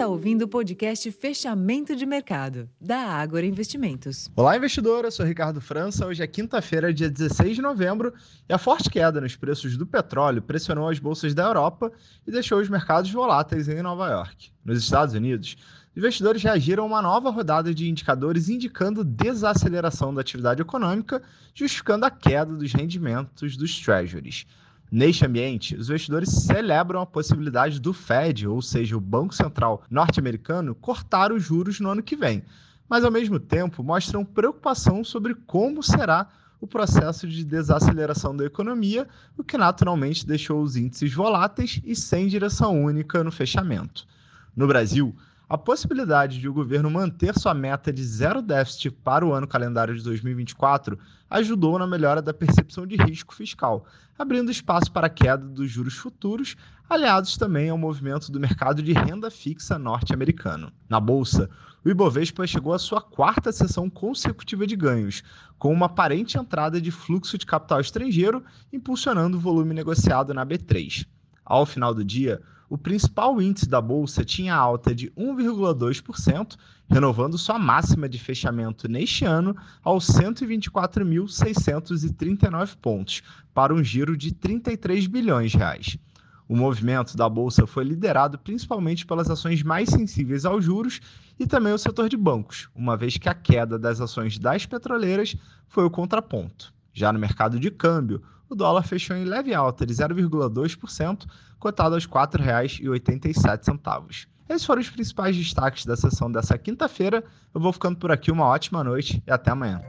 está ouvindo o podcast Fechamento de Mercado, da Ágora Investimentos. Olá, investidor. Eu sou Ricardo França. Hoje é quinta-feira, dia 16 de novembro, e a forte queda nos preços do petróleo pressionou as bolsas da Europa e deixou os mercados voláteis em Nova York. Nos Estados Unidos, investidores reagiram a uma nova rodada de indicadores indicando desaceleração da atividade econômica, justificando a queda dos rendimentos dos treasuries. Neste ambiente, os investidores celebram a possibilidade do Fed, ou seja, o Banco Central norte-americano, cortar os juros no ano que vem, mas ao mesmo tempo mostram preocupação sobre como será o processo de desaceleração da economia, o que naturalmente deixou os índices voláteis e sem direção única no fechamento. No Brasil, a possibilidade de o governo manter sua meta de zero déficit para o ano calendário de 2024 ajudou na melhora da percepção de risco fiscal, abrindo espaço para a queda dos juros futuros, aliados também ao movimento do mercado de renda fixa norte-americano. Na bolsa, o Ibovespa chegou à sua quarta sessão consecutiva de ganhos, com uma aparente entrada de fluxo de capital estrangeiro impulsionando o volume negociado na B3. Ao final do dia, o principal índice da bolsa tinha alta de 1,2%, renovando sua máxima de fechamento neste ano aos 124.639 pontos, para um giro de 33 bilhões de reais. O movimento da bolsa foi liderado principalmente pelas ações mais sensíveis aos juros e também o setor de bancos, uma vez que a queda das ações das petroleiras foi o contraponto. Já no mercado de câmbio, o dólar fechou em leve alta de 0,2%, cotado aos R$ 4,87. Esses foram os principais destaques da sessão dessa quinta-feira. Eu vou ficando por aqui, uma ótima noite e até amanhã.